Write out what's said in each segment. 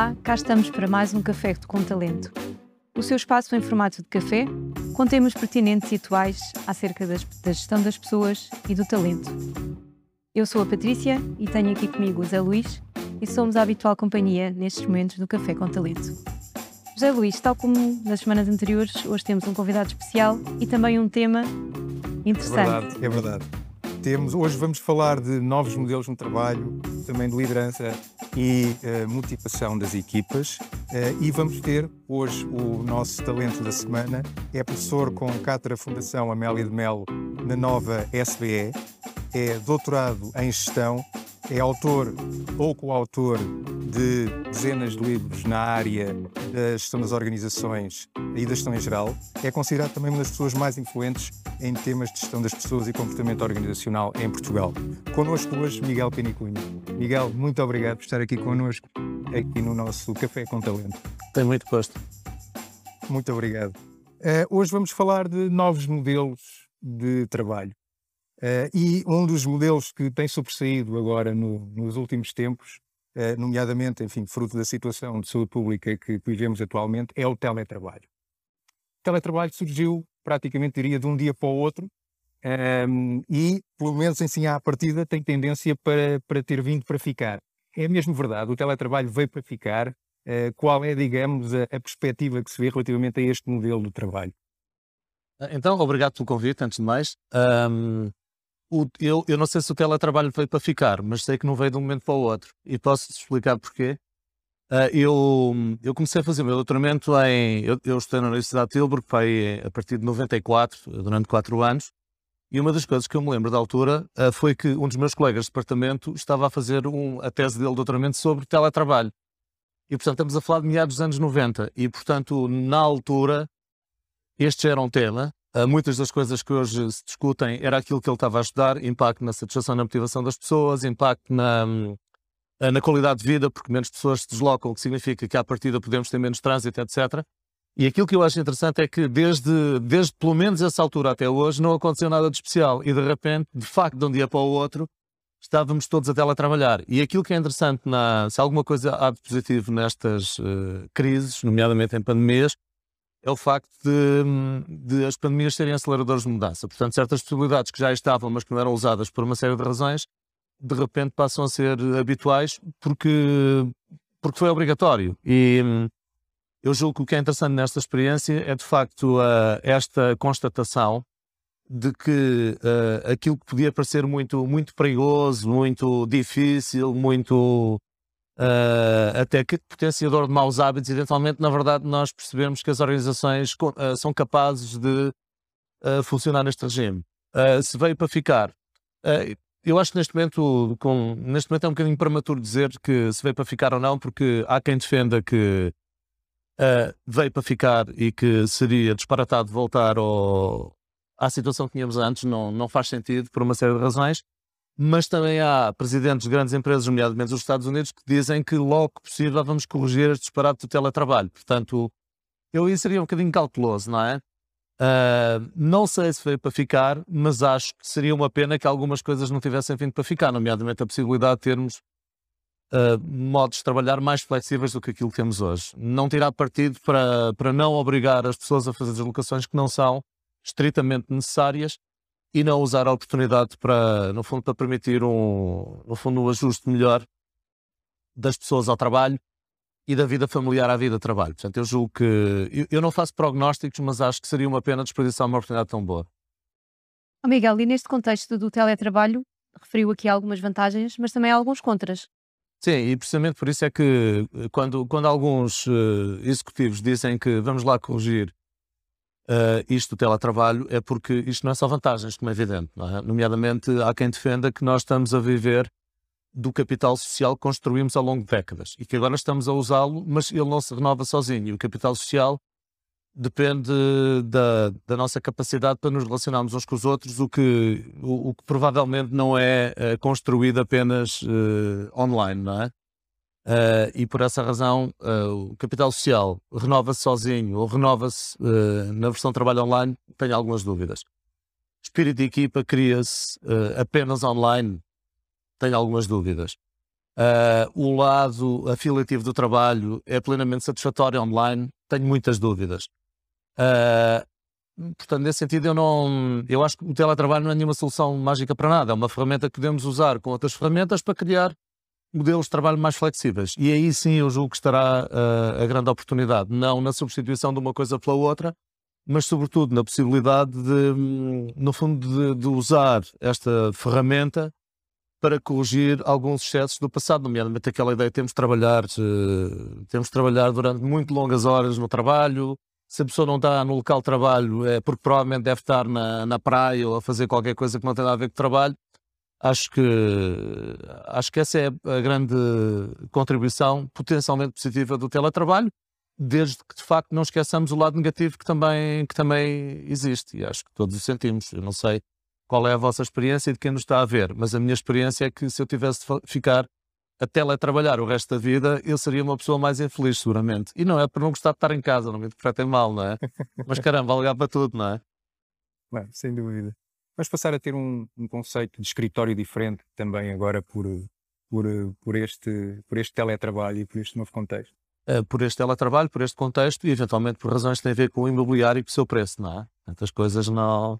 Olá, cá estamos para mais um Café com Talento. O seu espaço em formato de café, com temas pertinentes e atuais acerca das, da gestão das pessoas e do talento. Eu sou a Patrícia e tenho aqui comigo o Zé Luís e somos a habitual companhia nestes momentos do Café com Talento. José Luís, tal como nas semanas anteriores, hoje temos um convidado especial e também um tema interessante. É verdade, é verdade. Temos, hoje vamos falar de novos modelos no trabalho, também de liderança e uh, motivação das equipas. Uh, e vamos ter hoje o nosso talento da semana. É professor com cátedra Fundação Amélia de Melo na nova SBE. É doutorado em gestão é autor ou coautor de dezenas de livros na área da gestão das organizações e da gestão em geral. É considerado também uma das pessoas mais influentes em temas de gestão das pessoas e comportamento organizacional em Portugal. Connosco hoje, Miguel Penicunha. Miguel, muito obrigado por estar aqui connosco, aqui no nosso Café com Talento. Tenho muito gosto. Muito obrigado. Uh, hoje vamos falar de novos modelos de trabalho. Uh, e um dos modelos que tem sobressaído agora no, nos últimos tempos, nomeadamente, enfim, fruto da situação de saúde pública que vivemos atualmente, é o teletrabalho. O teletrabalho surgiu praticamente, diria, de um dia para o outro um, ehm, e, pelo menos assim à partida, tem tendência para, para ter vindo para ficar. É mesmo verdade, o teletrabalho veio para ficar. Uh, qual é, digamos, a, a perspectiva que se vê relativamente a este modelo de trabalho? Então, obrigado pelo convite, antes de mais. Um, o, eu, eu não sei se o teletrabalho veio para ficar, mas sei que não veio de um momento para o outro. E posso explicar porquê. Uh, eu, eu comecei a fazer o meu doutoramento em. Eu, eu estudei na Universidade de Tilburg, foi a partir de 94, durante 4 anos. E uma das coisas que eu me lembro da altura uh, foi que um dos meus colegas de departamento estava a fazer um, a tese dele de doutoramento sobre teletrabalho. E, portanto, estamos a falar de meados dos anos 90. E, portanto, na altura, este já era um tema. Uh, muitas das coisas que hoje se discutem era aquilo que ele estava a estudar, impacto na satisfação na motivação das pessoas, impacto na, uh, na qualidade de vida, porque menos pessoas se deslocam, o que significa que à partida podemos ter menos trânsito, etc. E aquilo que eu acho interessante é que desde, desde pelo menos essa altura até hoje não aconteceu nada de especial e de repente, de facto, de um dia para o outro, estávamos todos a teletrabalhar. E aquilo que é interessante, na, se alguma coisa há de positivo nestas uh, crises, nomeadamente em pandemias, é o facto de, de, as pandemias serem aceleradores de mudança. Portanto, certas possibilidades que já estavam, mas que não eram usadas por uma série de razões, de repente passam a ser habituais porque, porque foi obrigatório. E eu julgo que o que é interessante nesta experiência é, de facto, esta constatação de que aquilo que podia parecer muito, muito perigoso, muito difícil, muito uh, até que potenciador de maus hábitos, eventualmente, na verdade, nós percebemos que as organizações uh, são capazes de uh, funcionar neste regime. se veio para ficar, eu acho que neste momento, com, neste momento é um bocadinho prematuro dizer que se veio para ficar ou não, porque há quem defenda que veio para ficar e que seria disparatado voltar ao, à situação que tínhamos antes, não, não faz sentido por uma série de razões mas também há presidentes de grandes empresas, nomeadamente dos Estados Unidos, que dizem que logo que possível vamos corrigir este disparate do teletrabalho. Portanto, eu aí seria um bocadinho cauteloso, não é? Uh, não sei se veio para ficar, mas acho que seria uma pena que algumas coisas não tivessem vindo para ficar, nomeadamente a possibilidade de termos uh, modos de trabalhar mais flexíveis do que aquilo que temos hoje. Não tirar partido para, para não obrigar as pessoas a fazer deslocações que não são estritamente necessárias e não usar a oportunidade para, no fundo, para permitir um, no fundo, um ajuste melhor das pessoas ao trabalho e da vida familiar à vida de trabalho. Portanto, eu julgo que eu, eu não faço prognósticos, mas acho que seria uma pena desperdiçar uma oportunidade tão boa. Oh Miguel, e neste contexto do teletrabalho, referiu aqui algumas vantagens, mas também alguns contras. Sim, e precisamente por isso é que quando, quando alguns uh, executivos dizem que vamos lá corrigir uh, isto do teletrabalho é porque isto não é só vantagens, como é evidente. É? Nomeadamente, há quem defenda que nós estamos a viver do capital social que construímos ao longo de décadas e que agora estamos a usá-lo, mas ele não se renova sozinho. O capital social depende da, da, nossa capacidade para nos relacionarmos uns com os outros, o que, o, o que provavelmente não é uh, construído apenas uh, online, não é? Uh, e por essa razão uh, o capital social renova-se sozinho ou renova-se uh, na versão trabalho online, tenho algumas dúvidas. Espírito de equipa cria-se apenas online, tenho algumas dúvidas. O lado afiliativo do trabalho é plenamente satisfatório online, tenho muitas dúvidas. Portanto, nesse sentido, eu não. Eu acho que o teletrabalho não é nenhuma solução mágica para nada. É uma ferramenta que podemos usar com outras ferramentas para criar modelos de trabalho mais flexíveis. E aí sim eu julgo que estará uh, a grande oportunidade. Não na substituição de uma coisa pela outra, mas sobretudo na possibilidade de, hum, no fundo, de, de usar esta ferramenta para corrigir alguns excessos do passado, nomeadamente aquela ideia de temos de trabalhar, uh, temos de trabalhar durante muito longas horas no trabalho. Se a pessoa não está no local de trabalho é porque provavelmente deve estar na, na praia ou a fazer qualquer coisa que não tem nada a ver com o trabalho. Acho que, acho que essa é a grande contribuição potencialmente positiva do teletrabalho, desde que de facto não esqueçamos o lado negativo que também, que também existe. E acho que todos o sentimos. Eu não sei qual é a vossa experiência e de quem nos está a ver, mas a minha experiência é que se eu tivesse de ficar a teletrabalhar o resto da vida, eu seria uma pessoa mais infeliz, seguramente. E não é por não gostar de estar em casa, não me interpretem mal, não é? Mas caramba, vale para tudo, não é? Bem, sem dúvida. Vamos passar a ter um, um conceito de escritório diferente também agora por, por, por, este, por este teletrabalho e por este novo contexto. Uh, por este teletrabalho, por este contexto e eventualmente por razões que têm a ver com o imobiliário e com o seu preço, não é? Tantas coisas não.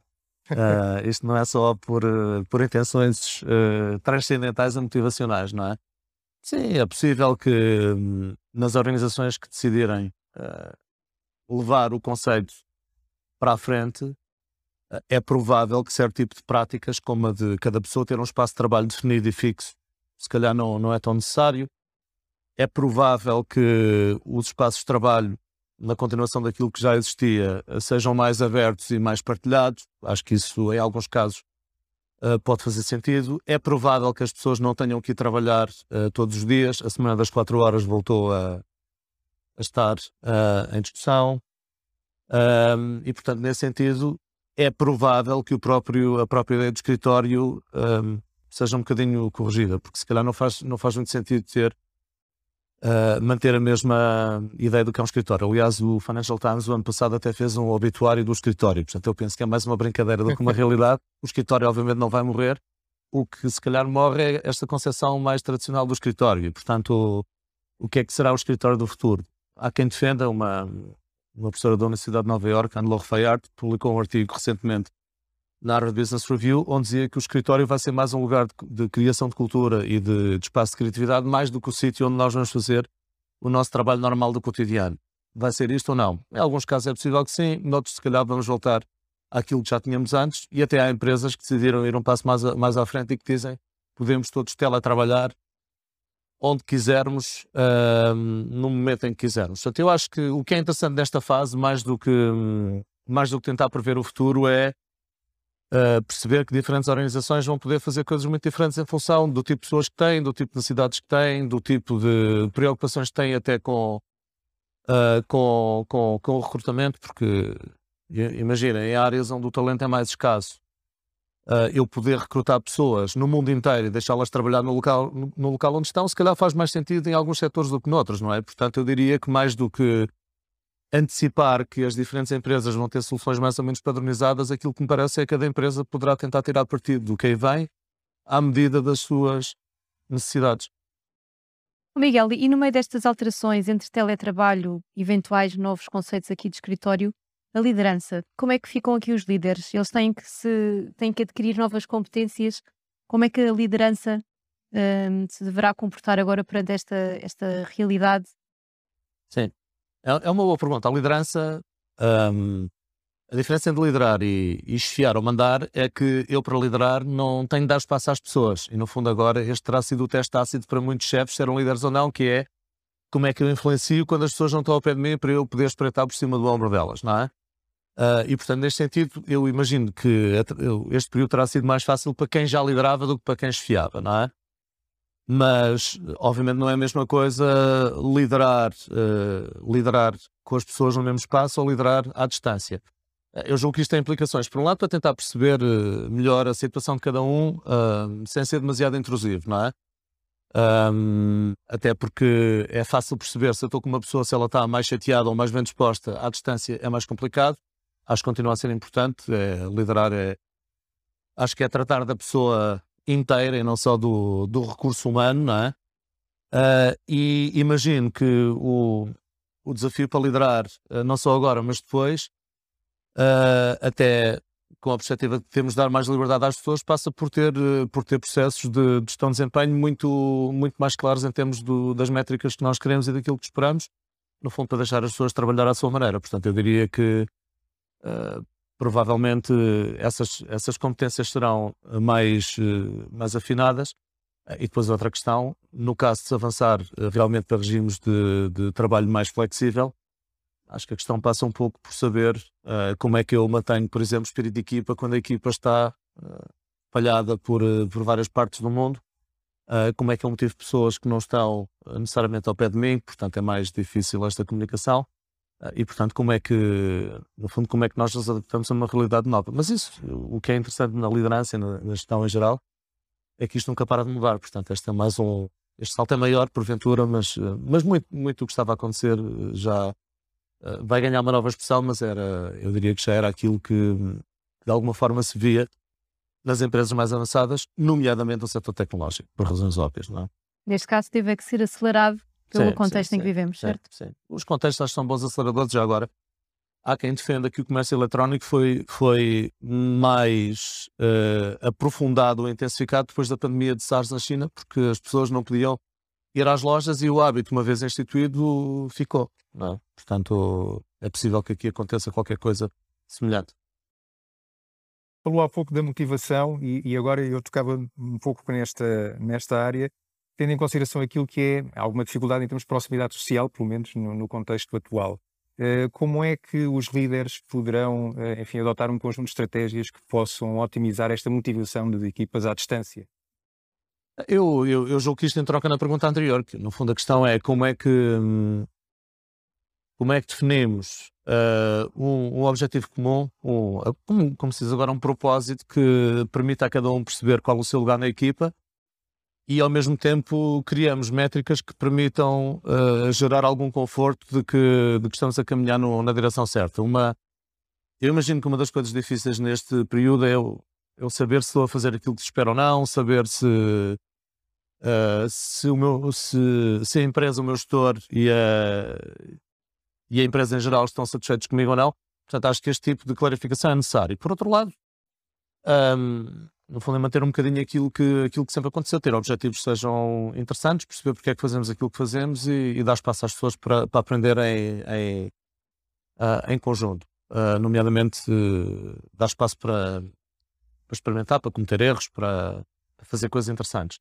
Uh, isto não é só por, uh, por intenções transcendentais e motivacionais, não é? Sim, é possível que hum, nas organizações que decidirem levar o conceito para a frente, é provável que certo tipo de práticas, como a de cada pessoa ter um espaço de trabalho definido e fixo, se calhar não, não é tão necessário. É provável que os espaços de trabalho, na continuação daquilo que já existia, sejam mais abertos e mais partilhados. Acho que isso, em alguns casos, uh, pode fazer sentido. É provável que as pessoas não tenham que ir trabalhar uh, todos os dias. A semana das quatro horas voltou a, a estar uh, em discussão. e, portanto, nesse sentido, é provável que o próprio, a própria ideia do escritório um, seja um bocadinho corrigida, porque se calhar não faz, não faz muito sentido ter uh, manter a mesma ideia do que é um escritório. Aliás, o Financial Times o ano passado até fez um obituário do escritório, portanto eu penso que é mais uma brincadeira do que uma realidade. O escritório obviamente não vai morrer, o que se calhar morre é esta concepção mais tradicional do escritório e, portanto, o, o que é que será o escritório do futuro? Há quem defenda uma, uma professora da Universidade de Nova Iorque, Anne-Laure Fayard, publicou um artigo recentemente na Harvard Business Review, onde dizia que o escritório vai ser mais um lugar de, de criação de cultura e de, de, espaço de criatividade, mais do que o sítio onde nós vamos fazer o nosso trabalho normal do cotidiano. Vai ser isto ou não? Em alguns casos é possível que sim, noutros se calhar vamos voltar àquilo que já tínhamos antes e até há empresas que decidiram ir um passo mais, a, mais à frente e que dizem podemos todos teletrabalhar onde quisermos, uh, no momento em que quisermos. Portanto, eu acho que o que é interessante nesta fase, mais do que, mais do que tentar prever o futuro, é uh, perceber que diferentes organizações vão poder fazer coisas muito diferentes em função do tipo de pessoas que têm, do tipo de necessidades que têm, do tipo de preocupações que têm até com, uh, com, com, com o recrutamento, porque imagina, em áreas onde o talento é mais escasso, uh, eu poder recrutar pessoas no mundo inteiro e deixá-las trabalhar no local, no, local onde estão, se calhar faz mais sentido em alguns setores do que noutros, não é? Portanto, eu diria que mais do que antecipar que as diferentes empresas vão ter soluções mais ou menos padronizadas, aquilo que me parece é que cada empresa poderá tentar tirar partido do que aí vem à medida das suas necessidades. Miguel, e no meio destas alterações entre teletrabalho, eventuais novos conceitos aqui de escritório, a liderança. Como é que ficam aqui os líderes? Eles têm que, se, têm que adquirir novas competências. Como é que a liderança um, se deverá comportar agora perante esta, esta realidade? Sim, é, é uma boa pergunta. A liderança, um, a diferença entre liderar e, e esfiar ou mandar é que eu, para liderar, não tenho de dar espaço às pessoas. E, no fundo, agora, este terá sido o teste ácido para muitos chefes serem líderes ou não, que é como é que eu influencio quando as pessoas não estão ao pé de mim para eu poder espreitar por cima do ombro delas, não é? Uh, e, portanto, neste sentido, eu imagino que este período terá sido mais fácil para quem já liderava do que para quem esfiava, não é? Mas, obviamente, não é a mesma coisa liderar, uh, liderar com as pessoas no mesmo espaço ou liderar à distância. Eu julgo que isto tem implicações, por um lado, para tentar perceber uh, melhor a situação de cada um, sem ser demasiado intrusivo, não é? Um, até porque é fácil perceber se eu estou com uma pessoa, se ela está mais chateada ou mais bem disposta, à distância é mais complicado acho que continua a ser importante. É, liderar é. Acho que é tratar da pessoa inteira e não só do, do recurso humano, não é? Uh, e imagino que o, o desafio para liderar, uh, não só agora, mas depois, uh, até com a perspectiva de termos de dar mais liberdade às pessoas, passa por ter, por ter processos de, gestão de desempenho muito, muito mais claros em termos do, das métricas que nós queremos e daquilo que esperamos, no fundo, para deixar as pessoas trabalhar à sua maneira. Portanto, eu diria que provavelmente essas, essas competências serão mais, mais afinadas e depois outra questão, no caso de se avançar eh, realmente para regimes de, de trabalho mais flexível, acho que a questão passa um pouco por saber uh, como é que eu mantenho, por exemplo, espírito de equipa quando a equipa está uh, por, por várias partes do mundo. Como é que eu motivo pessoas que não estão necessariamente ao pé de mim, portanto é mais difícil esta comunicação. E portanto, como é que, no fundo, como é que nós nos adaptamos a uma realidade nova? Mas isso, o que é interessante na liderança e na, gestão em geral, é que isto nunca para de mudar. Portanto, este é mais um. Este salto é maior, porventura, mas, eh, mas muito, muito o que estava a acontecer eh, já vai ganhar uma nova expressão, mas era, eu diria que já era aquilo que de alguma forma se via nas empresas mais avançadas, nomeadamente no setor tecnológico, por razões óbvias, não é? Neste caso, teve que ser acelerado pelo sim, contexto sim, em que vivemos, certo? Sim, Os contextos acho que são bons aceleradores já agora há quem defenda que o comércio eletrónico foi, foi mais uh, aprofundado ou intensificado depois da pandemia de SARS na China, porque as pessoas não podiam ir às lojas e o hábito, uma vez instituído, ficou. Não é? Portanto, é possível que aqui aconteça qualquer coisa semelhante. Falou há pouco da motivação e, e agora eu tocava um pouco nesta, nesta área, tendo em consideração aquilo que é alguma dificuldade em termos de proximidade social, pelo menos no, no contexto atual. Eh, como é que os líderes poderão, eh, enfim, adotar um conjunto de estratégias que possam otimizar esta motivação das equipas à distância? Eu, eu, eu julgo que isto troca na pergunta anterior, que no fundo a questão é como é que como é que definimos uh, um, um, objetivo comum, um, como, como se diz agora, um propósito que permita a cada um perceber qual é o seu lugar na equipa e ao mesmo tempo criamos métricas que permitam uh, gerar algum conforto de que, de que estamos a caminhar no, na direção certa. Uma, eu imagino que uma das coisas difíceis neste período é eu, saber se estou a fazer aquilo que se espera ou não, saber se, uh, se, o meu, se, se a empresa, o meu gestor e a, e a empresa em geral estão satisfeitos comigo ou não. Portanto, acho que este tipo de clarificação é necessário. Por outro lado, um, no fundo é manter um bocadinho aquilo que, aquilo que sempre aconteceu, ter objetivos que sejam interessantes, perceber porque é que fazemos aquilo que fazemos e, e dar espaço às pessoas para, para aprenderem em, em conjunto. Uh, nomeadamente, uh, dar espaço para, para experimentar, para cometer erros, para, para fazer coisas interessantes.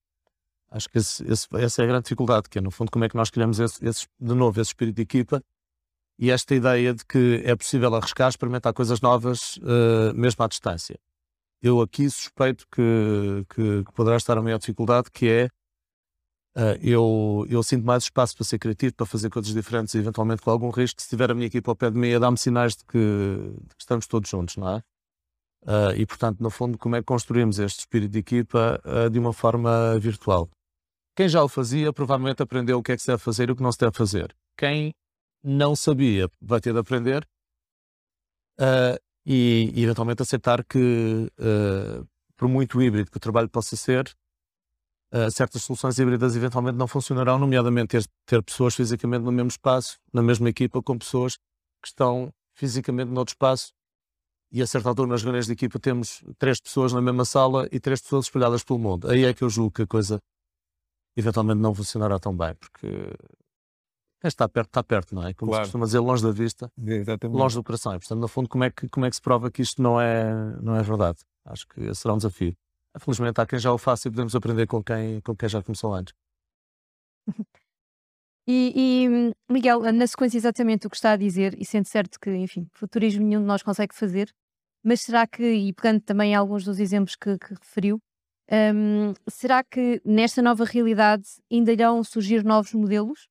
Acho que esse, esse, essa é a grande dificuldade, que é, no fundo, como é que nós criamos esse, esse, de novo esse espírito de equipa e esta ideia de que é possível arriscar, experimentar coisas novas, uh, mesmo à distância eu aqui suspeito que, que, que, poderá estar a maior dificuldade, que é uh, eu, eu sinto mais espaço para ser criativo, para fazer coisas diferentes e eventualmente com algum risco, se tiver a minha equipa ao pé de mim, a dar-me sinais de que, de que, estamos todos juntos, não é? Uh, e portanto, no fundo, como é que construímos este espírito de equipa uh, de uma forma virtual? Quem já o fazia provavelmente aprendeu o que é que se deve fazer e o que não se deve fazer. Quem não sabia vai ter de aprender. Uh, e, e eventualmente aceitar que, uh, por muito híbrido que o trabalho possa ser, uh, certas soluções híbridas eventualmente não funcionarão, nomeadamente ter, ter pessoas fisicamente no mesmo espaço, na mesma equipa, com pessoas que estão fisicamente noutro espaço e a certa altura nas reuniões de equipa temos três pessoas na mesma sala e três pessoas espalhadas pelo mundo. Aí é que eu julgo que a coisa eventualmente não funcionará tão bem, porque está perto, está perto, não é? Como claro. se costuma dizer, longe da vista, Exatamente. longe do coração. E, portanto, no fundo, como é, que, como é que se prova que isto não é, não é verdade? Acho que esse será um desafio. Felizmente há quem já o faça e podemos aprender com quem, com quem já começou antes. E, e, Miguel, na sequência exatamente o que está a dizer, e sendo certo que, enfim, futurismo nenhum de nós consegue fazer, mas será que, e pegando também alguns dos exemplos que, que referiu, um, será que nesta nova realidade ainda irão surgir novos modelos?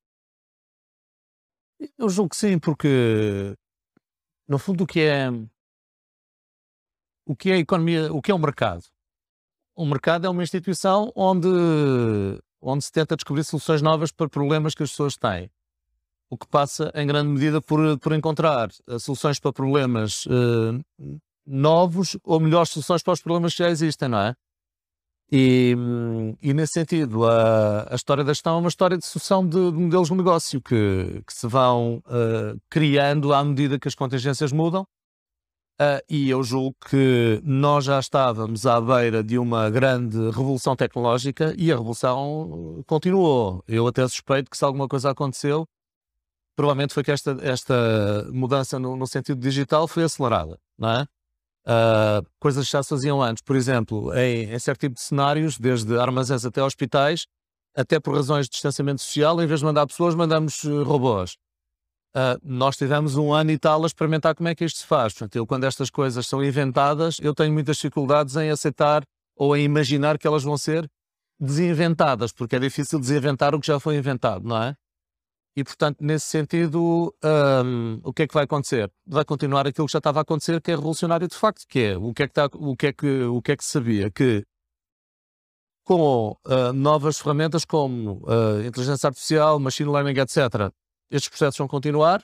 Eu julgo que sim, porque no fundo o que é o que é economia, o que é o mercado? O mercado é uma instituição onde, onde se tenta descobrir soluções novas para problemas que as pessoas têm. O que passa, em grande medida, por, por encontrar uh, soluções para problemas uh, novos ou melhores soluções para os problemas que já existem, não é? E, e, nesse sentido, a, a, história da gestão é uma história de sucessão de, de modelos de negócio que, que se vão uh, criando à medida que as contingências mudam. Uh, e eu julgo que nós já estávamos à beira de uma grande revolução tecnológica e a revolução continuou. Eu até suspeito que se alguma coisa aconteceu, provavelmente foi que esta, esta mudança no, no sentido digital foi acelerada, não é? Uh, coisas que já se faziam antes, por exemplo, em, em certo tipo de cenários, desde armazéns até hospitais, até por razões de distanciamento social, em vez de mandar pessoas, mandamos uh, robôs. Uh, nós tivemos um ano e tal a experimentar como é que isto se faz. Portanto, eu, quando estas coisas são inventadas, eu tenho muitas dificuldades em aceitar ou em imaginar que elas vão ser desinventadas, porque é difícil desinventar o que já foi inventado, não é? E, portanto, nesse sentido, um, o que é que vai acontecer? Vai continuar aquilo que já estava a acontecer, que é revolucionário de facto, que é o que é que, está, o que, é que, o que, é que sabia? Que com uh, novas ferramentas como uh, inteligência artificial, machine learning, etc., estes processos vão continuar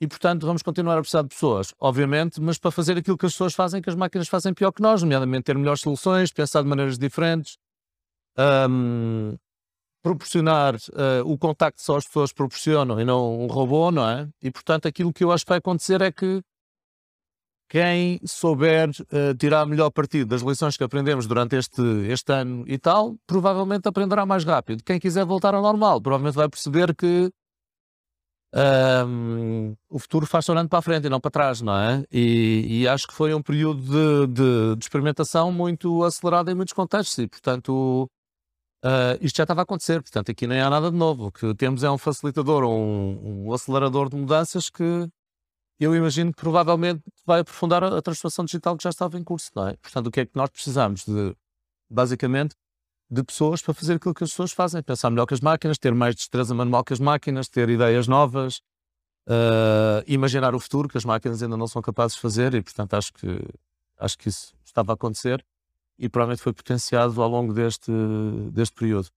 e, portanto, vamos continuar a precisar de pessoas, obviamente, mas para fazer aquilo que as pessoas fazem, que as máquinas fazem pior que nós, nomeadamente ter melhores soluções, pensar de maneiras diferentes, um, proporcionar uh, o contacto só as pessoas proporcionam e não um robô, não é? E portanto aquilo que eu acho que vai acontecer é que quem souber uh, tirar melhor partido das lições que aprendemos durante este, este ano e tal, provavelmente aprenderá mais rápido. Quem quiser voltar ao normal, provavelmente vai perceber que um, o futuro faz olhando para a frente e não para trás, não é? E, e acho que foi um período de, de, de, experimentação muito acelerado em muitos contextos e, portanto, Uh, isto já estava a acontecer, portanto, aqui nem há nada de novo. O que temos é um facilitador, um, um acelerador de mudanças que eu imagino que provavelmente vai aprofundar a, a, transformação digital que já estava em curso, não é? Portanto, o que é que nós precisamos de, basicamente, de pessoas para fazer aquilo que as pessoas fazem, pensar melhor que as máquinas, ter mais destreza manual que as máquinas, ter ideias novas, uh, imaginar o futuro que as máquinas ainda não são capazes de fazer e, portanto, acho que, acho que isso estava a acontecer e provavelmente foi potenciado ao longo deste, deste período.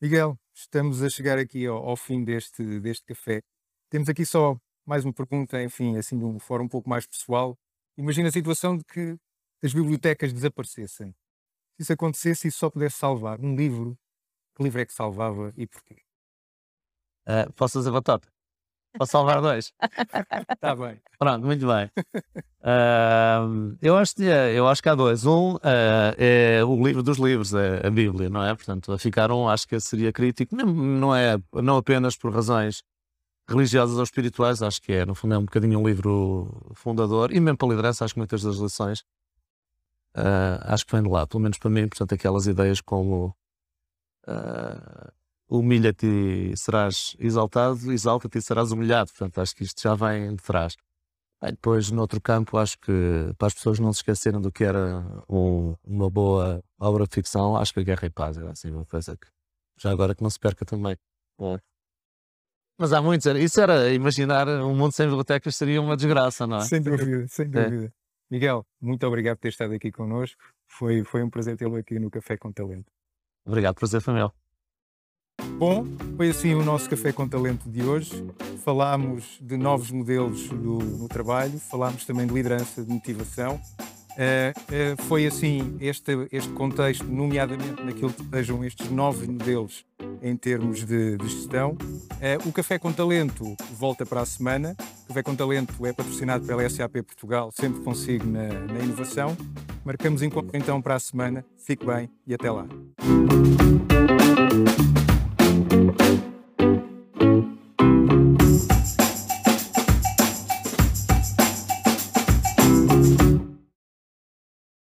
Miguel, estamos a chegar aqui ao, ao, fim deste, deste café. Temos aqui só mais uma pergunta, enfim, assim de um fórum um pouco mais pessoal. Imagina a situação de que as bibliotecas desaparecessem. Se isso acontecesse e só pudesse salvar um livro, que livro é que salvava e porquê? Uh, posso fazer batata? Posso salvar dois? Está bem. Pronto, muito bem. Uh, eu, acho que, eu acho que há dois. Um uh, é o livro dos livros, é a Bíblia, não é? Portanto, a ficar um, acho que seria crítico, não, não é não apenas por razões religiosas ou espirituais, acho que é, no fundo, é um bocadinho um livro fundador, e mesmo para a liderança, acho que muitas das lições uh, acho que vem de lá, pelo menos para mim, portanto, aquelas ideias como uh, humilha-te e serás exaltado, exalta-te e serás humilhado. Portanto, acho que isto já vem de trás. Bem, depois, noutro campo, acho que para as pessoas não se esquecerem do que era um, uma boa obra de ficção, acho que a Guerra e Paz era assim uma coisa que já agora que não se perca também. Bom. Mas há muitos, isso era imaginar um mundo sem bibliotecas seria uma desgraça, não é? Sem dúvida, sem é. dúvida. É. Miguel, muito obrigado por ter estado aqui connosco. Foi, foi um prazer tê-lo aqui no Café com Talento. Obrigado, prazer foi meu. Bom, foi assim o nosso Café com Talento de hoje. Falámos de novos modelos do, no trabalho, falámos também de liderança, de motivação. Uh, uh, foi assim este, este contexto, nomeadamente naquilo que sejam estes novos modelos em termos de, de gestão. Uh, o Café com Talento volta para a semana. O Café com Talento é patrocinado pela SAP Portugal, sempre consigo na, na inovação. Marcamos encontro então para a semana. Fique bem e até lá.